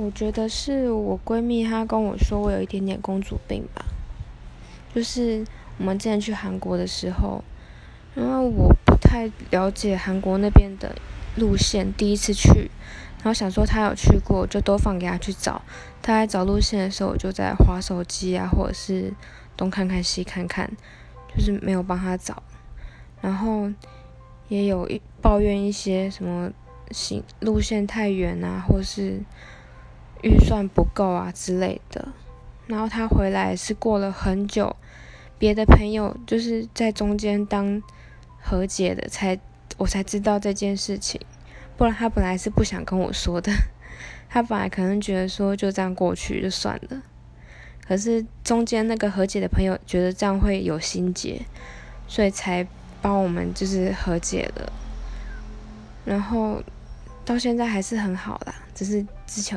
我觉得是我闺蜜她跟我说我有一点点公主病吧，就是我们之前去韩国的时候，因为我不太了解韩国那边的路线，第一次去，然后想说她有去过，就都放给她去找。她在找路线的时候，我就在划手机啊，或者是东看看西看看，就是没有帮她找。然后也有一抱怨一些什么行路线太远啊，或是。预算不够啊之类的，然后他回来是过了很久，别的朋友就是在中间当和解的，才我才知道这件事情，不然他本来是不想跟我说的，他本来可能觉得说就这样过去就算了，可是中间那个和解的朋友觉得这样会有心结，所以才帮我们就是和解了，然后到现在还是很好啦，只是之前。